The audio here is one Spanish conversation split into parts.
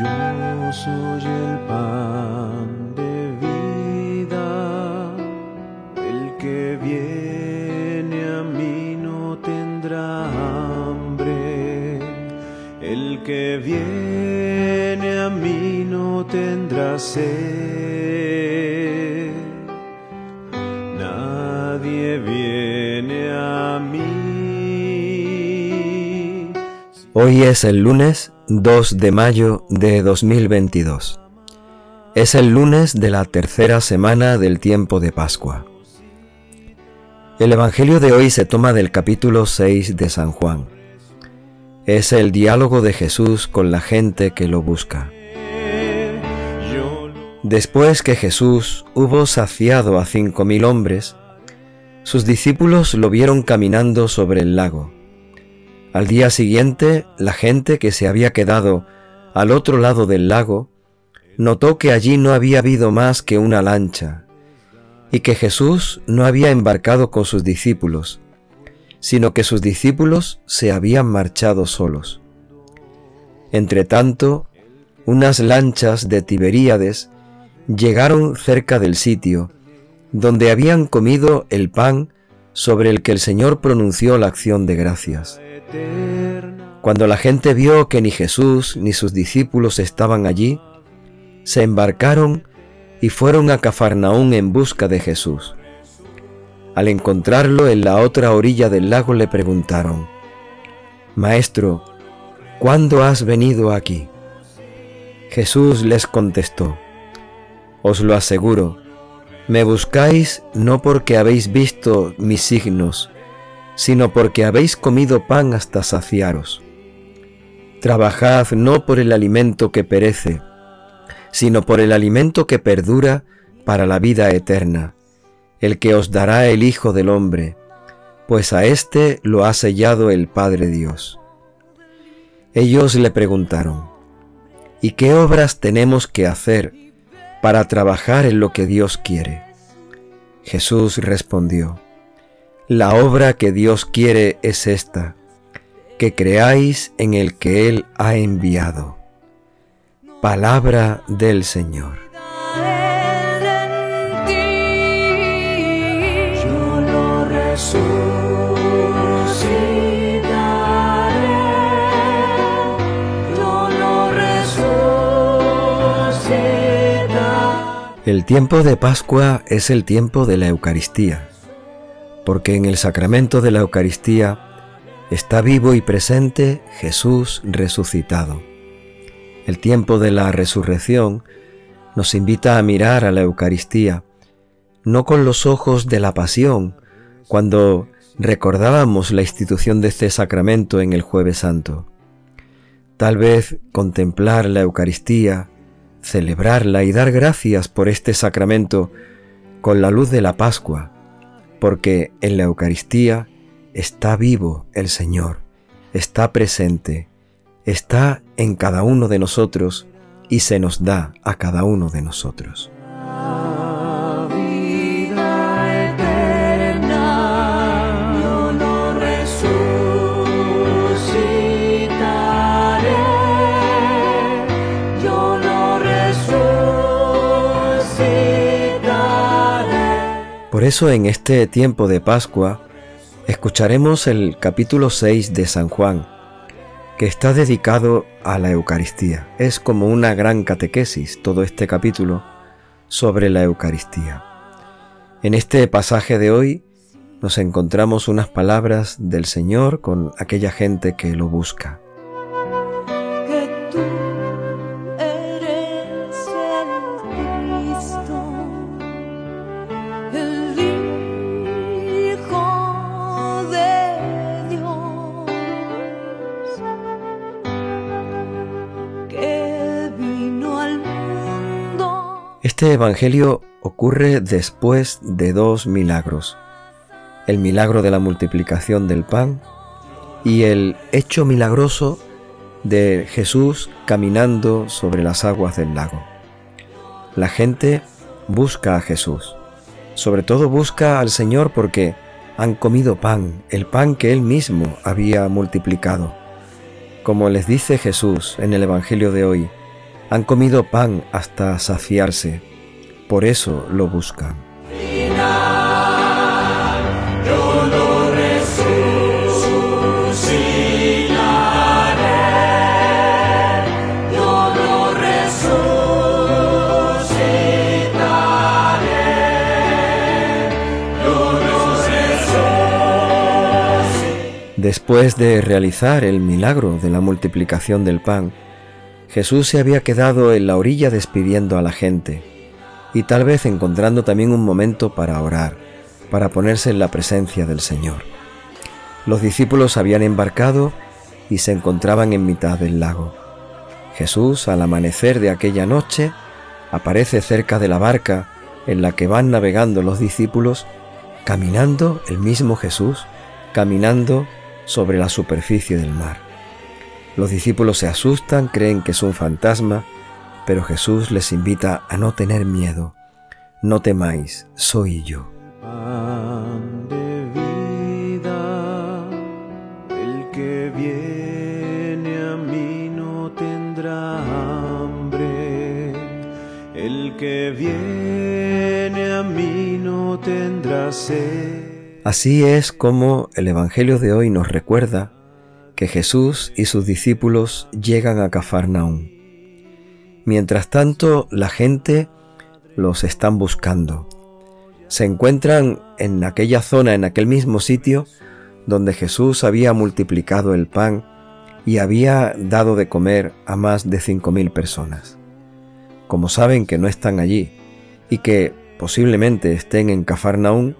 Yo soy el pan de vida, el que viene a mí no tendrá hambre, el que viene a mí no tendrá sed. Nadie viene a mí. Hoy es el lunes 2 de mayo de 2022. Es el lunes de la tercera semana del tiempo de Pascua. El Evangelio de hoy se toma del capítulo 6 de San Juan. Es el diálogo de Jesús con la gente que lo busca. Después que Jesús hubo saciado a cinco mil hombres, sus discípulos lo vieron caminando sobre el lago. Al día siguiente, la gente que se había quedado al otro lado del lago notó que allí no había habido más que una lancha y que Jesús no había embarcado con sus discípulos, sino que sus discípulos se habían marchado solos. Entretanto, unas lanchas de Tiberíades llegaron cerca del sitio donde habían comido el pan sobre el que el Señor pronunció la acción de gracias. Cuando la gente vio que ni Jesús ni sus discípulos estaban allí, se embarcaron y fueron a Cafarnaún en busca de Jesús. Al encontrarlo en la otra orilla del lago le preguntaron, Maestro, ¿cuándo has venido aquí? Jesús les contestó, Os lo aseguro, me buscáis no porque habéis visto mis signos, sino porque habéis comido pan hasta saciaros. Trabajad no por el alimento que perece, sino por el alimento que perdura para la vida eterna, el que os dará el Hijo del Hombre, pues a éste lo ha sellado el Padre Dios. Ellos le preguntaron, ¿y qué obras tenemos que hacer para trabajar en lo que Dios quiere? Jesús respondió, La obra que Dios quiere es esta, que creáis en el que Él ha enviado. Palabra del Señor. El tiempo de Pascua es el tiempo de la Eucaristía, porque en el sacramento de la Eucaristía está vivo y presente Jesús resucitado. El tiempo de la resurrección nos invita a mirar a la Eucaristía, no con los ojos de la pasión, cuando recordábamos la institución de este sacramento en el jueves santo. Tal vez contemplar la Eucaristía, celebrarla y dar gracias por este sacramento con la luz de la Pascua, porque en la Eucaristía está vivo el Señor, está presente, está en cada uno de nosotros y se nos da a cada uno de nosotros. Eso en este tiempo de Pascua escucharemos el capítulo 6 de San Juan, que está dedicado a la Eucaristía. Es como una gran catequesis todo este capítulo sobre la Eucaristía. En este pasaje de hoy nos encontramos unas palabras del Señor con aquella gente que lo busca. Este Evangelio ocurre después de dos milagros, el milagro de la multiplicación del pan y el hecho milagroso de Jesús caminando sobre las aguas del lago. La gente busca a Jesús, sobre todo busca al Señor porque han comido pan, el pan que Él mismo había multiplicado. Como les dice Jesús en el Evangelio de hoy, Han comido pan hasta saciarse, por eso lo buscan. Después de realizar el milagro de la multiplicación del pan, Jesús se había quedado en la orilla despidiendo a la gente y tal vez encontrando también un momento para orar, para ponerse en la presencia del Señor. Los discípulos habían embarcado y se encontraban en mitad del lago. Jesús, al amanecer de aquella noche, aparece cerca de la barca en la que van navegando los discípulos, caminando el mismo Jesús, caminando sobre la superficie del mar. Los discípulos se asustan, creen que es un fantasma, pero Jesús les invita a no tener miedo. No temáis, soy yo. Pan de vida, el que viene a mí no tendrá hambre, el que viene a mí no tendrá sed. Así es como el Evangelio de hoy nos recuerda que Jesús y sus discípulos llegan a Cafarnaún. Mientras tanto, la gente los están buscando. Se encuentran en aquella zona, en aquel mismo sitio, donde Jesús había multiplicado el pan y había dado de comer a más de cinco mil personas. Como saben que no están allí y que posiblemente estén en Cafarnaún,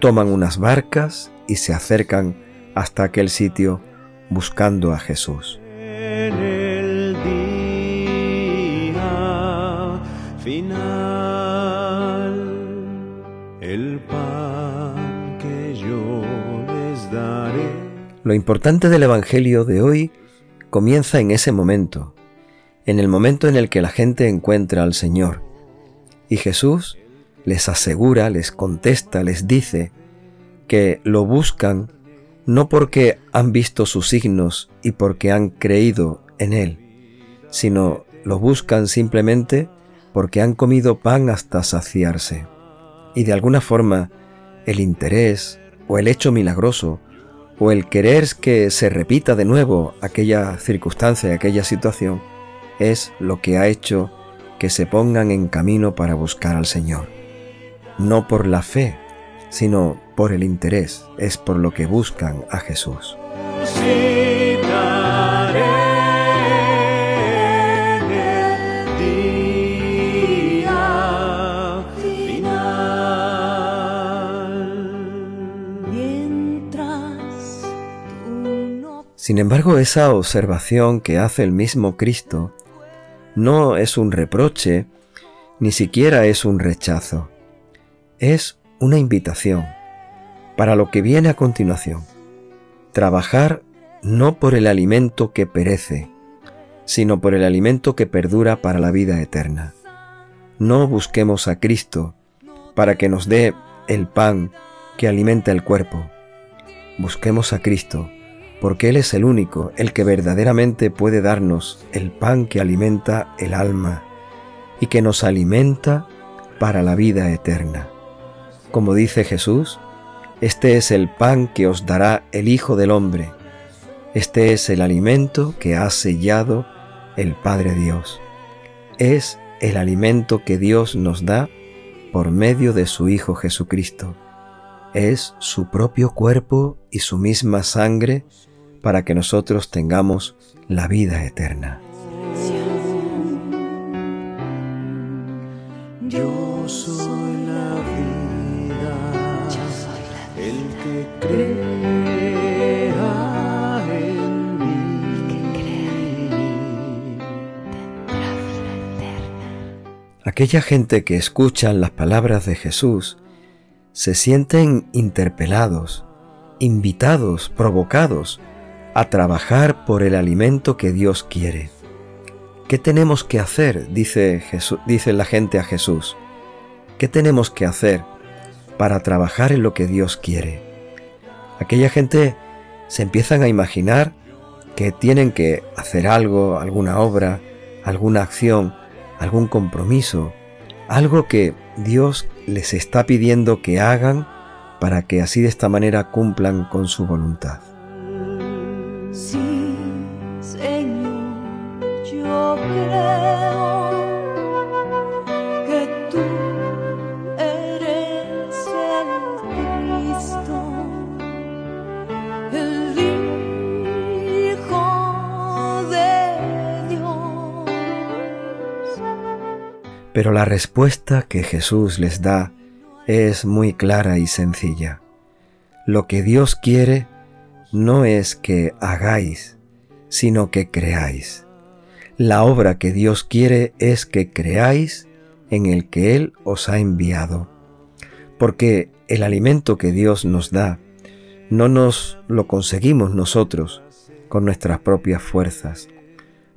toman unas barcas y se acercan hasta aquel sitio buscando a Jesús. Lo importante del Evangelio de hoy comienza en ese momento, en el momento en el que la gente encuentra al Señor. Y Jesús les asegura, les contesta, les dice que lo buscan no porque han visto sus signos y porque han creído en Él, sino lo buscan simplemente porque han comido pan hasta saciarse. Y de alguna forma, el interés o el hecho milagroso o el querer que se repita de nuevo aquella circunstancia, aquella situación, es lo que ha hecho que se pongan en camino para buscar al Señor. No por la fe, sino por el interés, es por lo que buscan a Jesús. Sin embargo, esa observación que hace el mismo Cristo no es un reproche, ni siquiera es un rechazo, es una invitación para lo que viene a continuación. Trabajar no por el alimento que perece, sino por el alimento que perdura para la vida eterna. No busquemos a Cristo para que nos dé el pan que alimenta el cuerpo. Busquemos a Cristo porque Él es el único, el que verdaderamente puede darnos el pan que alimenta el alma y que nos alimenta para la vida eterna. Como dice Jesús, este es el pan que os dará el Hijo del Hombre. Este es el alimento que ha sellado el Padre Dios. Es el alimento que Dios nos da por medio de su Hijo Jesucristo. Es su propio cuerpo y su misma sangre para que nosotros tengamos la vida eterna. Yo soy la vida. El que crea en mí. Aquella gente que escuchan las palabras de Jesús se sienten interpelados, invitados, provocados a trabajar por el alimento que Dios quiere. ¿Qué tenemos que hacer? Dice, dice la gente a Jesús. ¿Qué tenemos que hacer para trabajar en lo que Dios quiere? Aquella gente se empiezan a imaginar que tienen que hacer algo, alguna obra, alguna acción, algún compromiso, algo que Dios les está pidiendo que hagan para que así de esta manera cumplan con su voluntad. Pero la respuesta que Jesús les da es muy clara y sencilla. Lo que Dios quiere no es que hagáis, sino que creáis. La obra que Dios quiere es que creáis en el que Él os ha enviado. Porque el alimento que Dios nos da no nos lo conseguimos nosotros con nuestras propias fuerzas.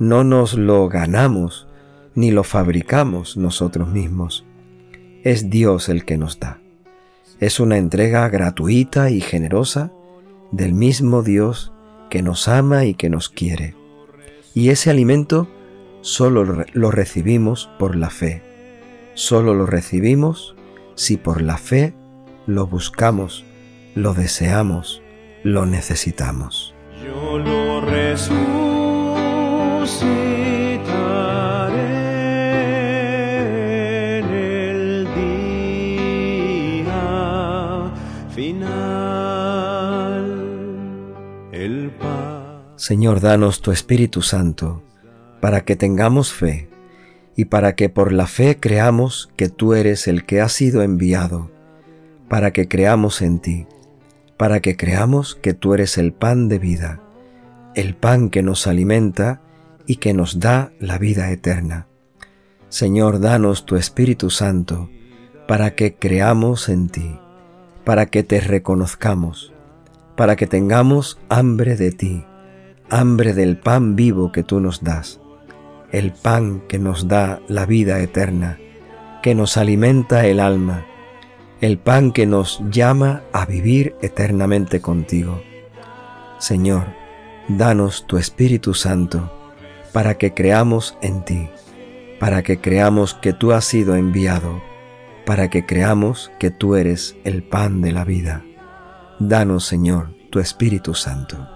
No nos lo ganamos ni lo fabricamos nosotros mismos. Es Dios el que nos da. Es una entrega gratuita y generosa del mismo Dios que nos ama y que nos quiere. Y ese alimento solo lo recibimos por la fe. Solo lo recibimos si por la fe lo buscamos, lo deseamos, lo necesitamos. Yo lo resucitaré Señor, danos tu Espíritu Santo para que tengamos fe y para que por la fe creamos que tú eres el que ha sido enviado, para que creamos en ti, para que creamos que tú eres el pan de vida, el pan que nos alimenta y que nos da la vida eterna. Señor, danos tu Espíritu Santo para que creamos en ti, para que te reconozcamos, para que tengamos hambre de ti, hambre del pan vivo que tú nos das, el pan que nos da la vida eterna, que nos alimenta el alma, el pan que nos llama a vivir eternamente contigo. Señor, danos tu Espíritu Santo para que creamos en ti, para que creamos que tú has sido enviado, para que creamos que tú eres el pan de la vida. Danos, Señor, tu Espíritu Santo.